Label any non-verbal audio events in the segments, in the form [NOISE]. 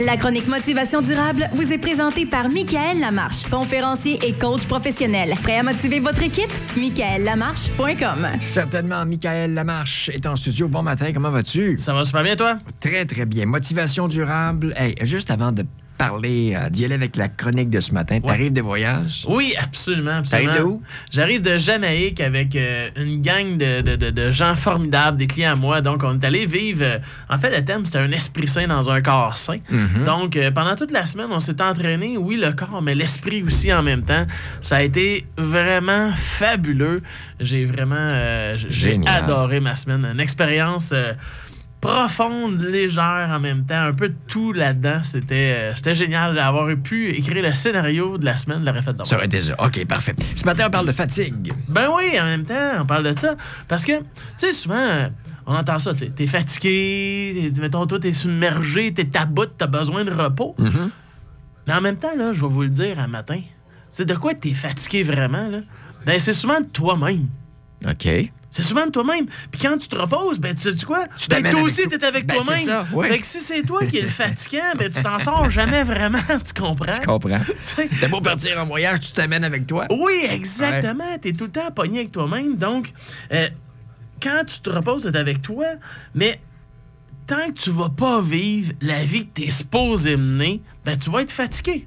La chronique Motivation durable vous est présentée par Michael Lamarche, conférencier et coach professionnel. Prêt à motiver votre équipe? michaellamarche.com. Certainement, Michael Lamarche est en studio. Bon matin, comment vas-tu? Ça va super bien, toi? Très, très bien. Motivation durable. Hey, juste avant de parler, euh, d'y aller avec la chronique de ce matin. T'arrives de voyage? Oui, absolument. absolument. T'arrives de où? J'arrive de Jamaïque avec euh, une gang de, de- de- de gens formidables, des clients à moi. Donc, on est allé vivre. euh, en fait, le thème, c'était un esprit sain dans un corps sain. Mhm. Donc, pendant toute la semaine, on s'est entraîné, oui, le corps, mais l'esprit aussi en même temps. Ça a été vraiment fabuleux. J'ai vraiment j'ai adoré ma semaine. Une expérience. Profonde, légère en même temps, un peu de tout là-dedans. C'était euh, c'était génial d'avoir pu écrire le scénario de la semaine de la refait Ça aurait été ça. OK, parfait. Ce matin, on parle de fatigue. Ben oui, en même temps, on parle de ça. Parce que, tu sais, souvent, on entend ça, tu sais, t'es fatigué, t'es- mettons, toi, t'es submergé, t'es à bout, t'as besoin de repos. Mhm. Mais en même temps, là, je vais vous le dire un matin, c'est de quoi t'es fatigué vraiment, là? Ben, c'est souvent de toi-même. OK. C'est souvent de toi-même. Puis quand tu te reposes, ben tu sais quoi? Tu Ben, toi aussi, tout- t'es avec Ben, toi-même. ouais. Fait que si c'est toi qui es le fatigant, ben tu t'en sors jamais vraiment, [LAUGHS] tu comprends? Je comprends. [LAUGHS] Tu T'as beau partir en voyage, tu t'amènes avec toi. Oui, exactement. T'es tout le temps pogné avec toi-même. Donc, euh, quand tu te reposes, c'est avec toi, mais tant que tu vas pas vivre la vie que t'es supposé mener, ben tu vas être fatigué.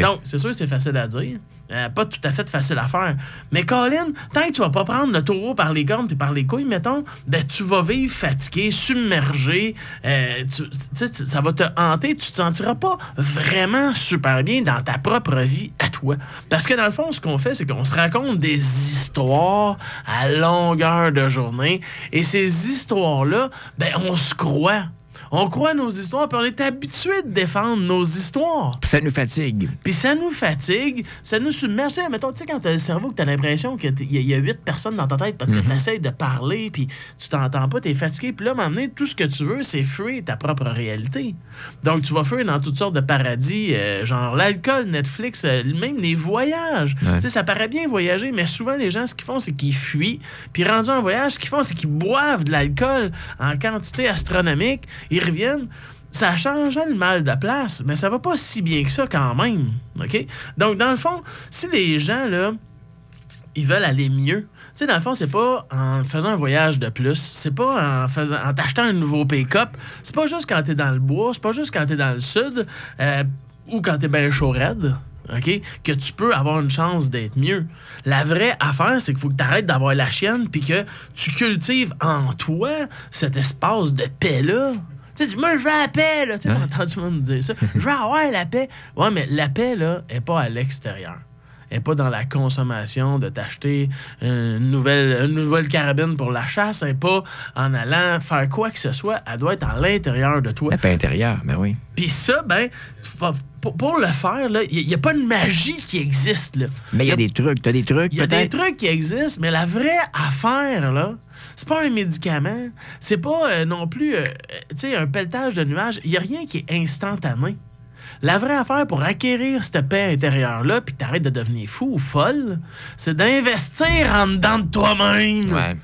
Donc, c'est sûr que c'est facile à dire. Euh, pas tout à fait facile à faire. Mais Colin, tant que tu vas pas prendre le taureau par les cornes et par les couilles, mettons, ben tu vas vivre fatigué, submergé. euh, ça va te hanter. Tu te sentiras pas vraiment super bien dans ta propre vie à toi. Parce que dans le fond, ce qu'on fait, c'est qu'on se raconte des histoires à longueur de journée. Et ces histoires-là, ben on se croit. On croit nos histoires, puis on est habitué de défendre nos histoires. Puis ça nous fatigue. Puis ça nous fatigue, ça nous submerge. Tu sais, mettons, tu sais, quand t'as le cerveau, que t'as l'impression qu'il y, a- y a huit personnes dans ta tête parce que t'essayes de parler, puis tu t'entends pas, t'es fatigué. Puis là, donné, tout ce que tu veux, c'est fuir ta propre réalité. Donc, tu vas fuir dans toutes sortes de paradis, euh, genre l'alcool, Netflix, euh, même les voyages. Ouais. Tu sais, ça paraît bien voyager, mais souvent, les gens, ce qu'ils font, c'est qu'ils fuient. Puis rendus en voyage, ce qu'ils font, c'est qu'ils boivent de l'alcool en quantité astronomique. Ils reviennent. Ça change le mal de place, mais ça va pas si bien que ça quand même. OK? Donc, dans le fond, si les gens, là, ils veulent aller mieux, tu sais, dans le fond, c'est pas en faisant un voyage de plus, c'est pas en, faisant, en t'achetant un nouveau pick-up, c'est pas juste quand t'es dans le bois, c'est pas juste quand t'es dans le sud euh, ou quand t'es bien chaud raide. OK? Que tu peux avoir une chance d'être mieux. La vraie affaire, c'est qu'il faut que tu arrêtes d'avoir la chienne puis que tu cultives en toi cet espace de paix-là. Tu sais, moi, je veux la paix, là. Tu sais, entendu le monde dire ça. Je veux avoir la paix. Ouais, mais la paix, là, est pas à l'extérieur. Elle n'est pas dans la consommation de t'acheter une nouvelle, une nouvelle carabine pour la chasse. Elle n'est pas en allant faire quoi que ce soit. Elle doit être à l'intérieur de toi. La paix intérieure, mais oui. Puis ça, ben, tu pour, le faire, il n'y a, pas de magie qui existe. Là. Mais il y a des trucs. T'as des trucs, Il y a des trucs qui existent, mais la vraie affaire, là, c'est pas un médicament, c'est pas euh, non plus, euh, tu un pelletage de nuages. Il y a rien qui est instantané. La vraie affaire pour acquérir cette paix intérieure-là, puis que t'arrêtes de devenir fou ou folle, c'est d'investir en dedans de toi-même. Ouais.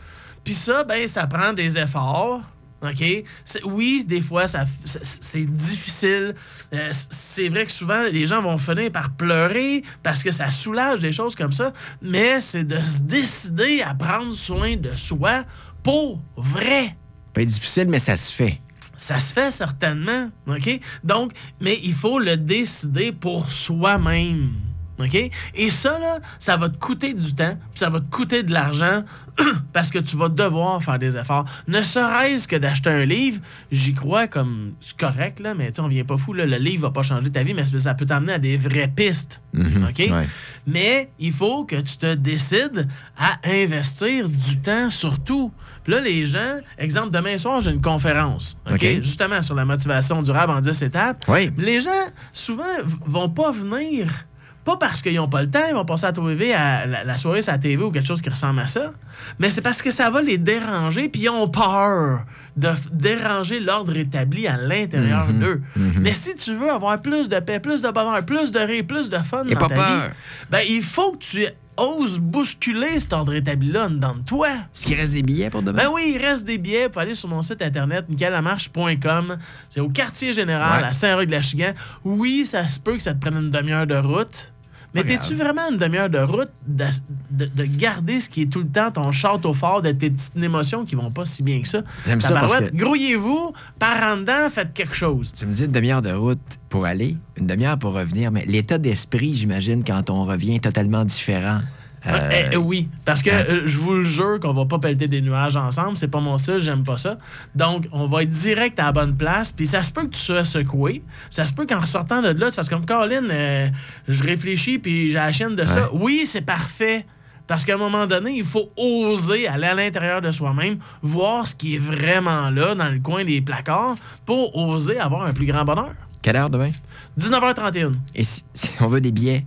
Puis ça, ben, ça prend des efforts. OK? C'est- Oui, des fois, ça, c'est- difficile. Euh, c'est vrai que souvent, les gens vont finir par pleurer parce que ça soulage des choses comme ça. Mais c'est de se décider à prendre soin de soi pour vrai. Pas difficile, mais ça se fait. Ça se fait certainement, OK? Donc, mais il faut le décider pour soi-même, OK? Et ça, là, ça va te coûter du temps, puis ça va te coûter de l'argent, [CLEARS THROAT] parce que tu vas devoir faire des efforts. Ne serait-ce que d'acheter un livre, j'y crois comme c'est correct, là, mais tu sais, on vient pas fou, là, le livre va pas changer ta vie, mais ça peut t'amener à des vraies pistes, Mhm, OK? ouais. Mais il faut que tu te décides à investir du temps surtout. Puis là, les gens, exemple, demain soir, j'ai une conférence, OK? Justement sur la motivation durable en 10 étapes. Les gens, souvent, vont pas venir, pas parce qu'ils n'ont pas le temps, ils vont passer à TV, à la, soirée sur la TV ou quelque chose qui ressemble à ça, mais c'est parce que ça va les déranger, puis ils ont peur de déranger l'ordre établi à l'intérieur Mhm, d'eux. Mais si tu veux avoir plus de paix, plus de bonheur, plus de rire, plus de fun Et dans pas ta peur. vie, ben, il faut que tu oses bousculer cet ordre établi-là dans toi. Est-ce qu'il reste des billets pour demain? Ben oui, il reste des billets. Faut aller sur mon site internet, michaelamarche.com. C'est au quartier général Ouais. à Saint-Roch-de-la-Chigan. Oui, ça se peut que ça te prenne une demi-heure de route. Mais t'es-tu vraiment une demi-heure de route de, de- de garder ce qui est tout le temps ton château fort de tes petites émotions qui vont pas si bien que ça? J'aime ça parce que- Grouillez-vous, par en dedans, faites quelque chose. Tu me dis une demi-heure de route pour aller, une demi-heure pour revenir, mais l'état d'esprit, j'imagine, quand on revient, est totalement différent. Euh, Eh, eh, oui, parce que hein? euh, je vous le jure qu'on va pas pelleter des nuages ensemble. C'est pas mon style, j'aime pas ça. Donc, on va être direct à la bonne place. Puis ça se peut que tu sois secoué. Ça se peut qu'en sortant de là, tu fasses comme Colin, euh, je réfléchis puis j'ai la chienne de ça. Oui, c'est parfait. Parce qu'à un moment donné, il faut oser aller à l'intérieur de soi-même, voir ce qui est vraiment là dans le coin des placards pour oser avoir un plus grand bonheur. Quelle heure demain? 19h31, Et si, si on veut des billets,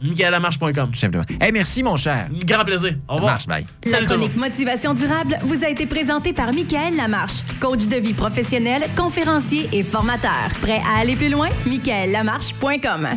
michaelamarche.com. tout simplement. Hey, merci, mon cher. Grand plaisir. Au revoir. marche, bye. La Salut chronique Motivation durable vous a été présentée par Michael Lamarche, coach de vie professionnel, conférencier et formateur. Prêt à aller plus loin? michaelamarche.com